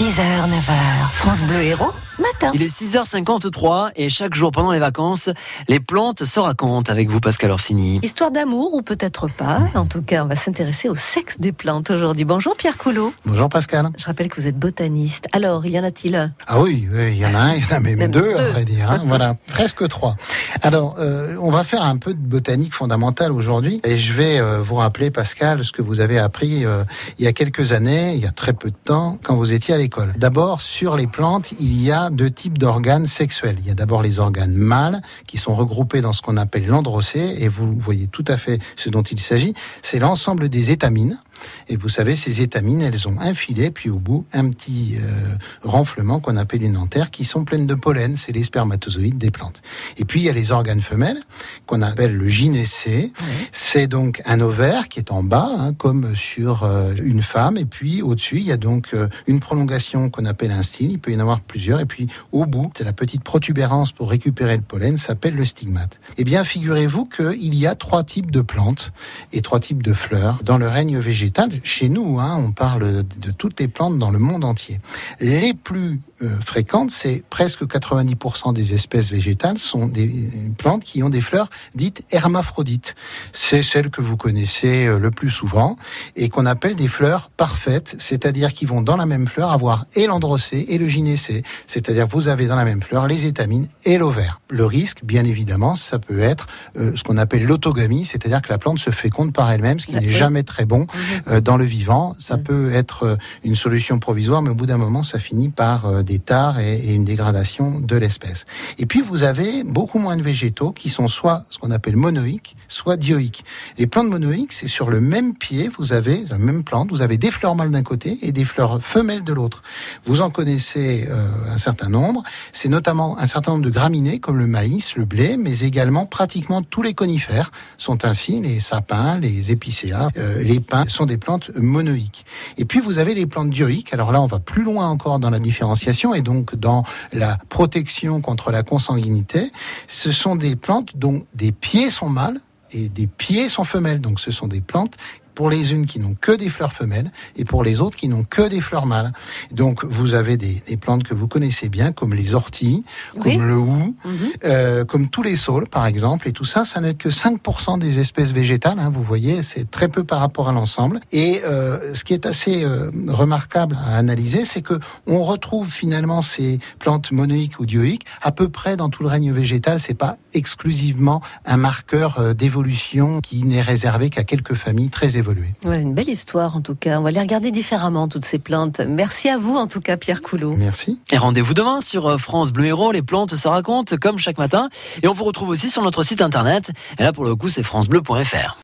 6h, 9h, France Bleu Héros, matin. Il est 6h53 et chaque jour pendant les vacances, les plantes se racontent avec vous, Pascal Orsini. Histoire d'amour ou peut-être pas. En tout cas, on va s'intéresser au sexe des plantes aujourd'hui. Bonjour Pierre Coulot. Bonjour Pascal. Je rappelle que vous êtes botaniste. Alors, y en a-t-il un? Ah oui, oui, il y en a un, il y en a même, Même deux, deux. à vrai dire. hein. voilà, presque trois. Alors, euh, on va faire un peu de botanique fondamentale aujourd'hui et je vais euh, vous rappeler, Pascal, ce que vous avez appris euh, il y a quelques années, il y a très peu de temps, quand vous étiez à l'école. D'abord, sur les plantes, il y a deux types d'organes sexuels. Il y a d'abord les organes mâles qui sont regroupés dans ce qu'on appelle l'androcée et vous voyez tout à fait ce dont il s'agit. C'est l'ensemble des étamines. Et vous savez, ces étamines, elles ont un filet, puis au bout, un petit euh, renflement qu'on appelle une antère, qui sont pleines de pollen. C'est les spermatozoïdes des plantes. Et puis, il y a les organes femelles, qu'on appelle le gynécée. C'est donc un ovaire qui est en bas, hein, comme sur euh, une femme. Et puis, au-dessus, il y a donc euh, une prolongation qu'on appelle un style. Il peut y en avoir plusieurs. Et puis, au bout, c'est la petite protubérance pour récupérer le pollen, s'appelle le stigmate. Eh bien, figurez-vous qu'il y a trois types de plantes et trois types de fleurs dans le règne végétal. Chez nous, hein, on parle de toutes les plantes dans le monde entier. Les plus euh, fréquentes, c'est presque 90% des espèces végétales sont des plantes qui ont des fleurs dites hermaphrodites. C'est celles que vous connaissez euh, le plus souvent et qu'on appelle des fleurs parfaites, c'est-à-dire qui vont dans la même fleur avoir et l'androcée et le gynécée, c'est-à-dire vous avez dans la même fleur les étamines et l'ovaire. Le risque, bien évidemment, ça peut être euh, ce qu'on appelle l'autogamie, c'est-à-dire que la plante se féconde par elle-même, ce qui n'est jamais très bon euh, dans le vivant. Ça peut être une solution provisoire, mais au bout d'un moment, ça finit par des tares et, une dégradation de l'espèce. Et puis, vous avez beaucoup moins de végétaux qui sont soit ce qu'on appelle monoïques, soit dioïques. Les plantes monoïques, c'est sur le même pied, vous avez la même plante, vous avez des fleurs mâles d'un côté et des fleurs femelles de l'autre. Vous en connaissez euh, un certain nombre. C'est notamment un certain nombre de graminées comme le maïs, le blé, mais également pratiquement tous les conifères sont ainsi, les sapins, les épicéas, euh, les pins sont des plantes monoïques. Et puis vous avez les plantes dioïques. Alors là, on va plus loin encore dans la différenciation et donc dans la protection contre la consanguinité. Ce sont des plantes dont des pieds sont mâles et des pieds sont femelles. Donc ce sont des plantes pour les unes qui n'ont que des fleurs femelles et pour les autres qui n'ont que des fleurs mâles. Donc vous avez des, des plantes que vous connaissez bien comme les orties, Oui. comme le hou, Mhm. euh, comme tous les saules par exemple. Et tout ça, ça n'est que 5% des espèces végétales. hein, vous voyez, c'est très peu par rapport à l'ensemble. Et euh, ce qui est assez euh, remarquable à analyser, c'est que on retrouve finalement ces plantes monoïques ou dioïques à peu près dans tout le règne végétal. C'est pas exclusivement un marqueur d'évolution qui n'est réservé qu'à quelques familles très évoluées. Voilà, une belle histoire en tout cas. On va les regarder différemment, toutes ces plantes. Merci à vous en tout cas, Pierre Coulot. Merci. Et rendez-vous demain sur euh, France Bleu Héros, les plantes se racontent comme chaque matin. Et on vous retrouve aussi sur notre site internet. Et là, pour le coup, c'est francebleu.fr.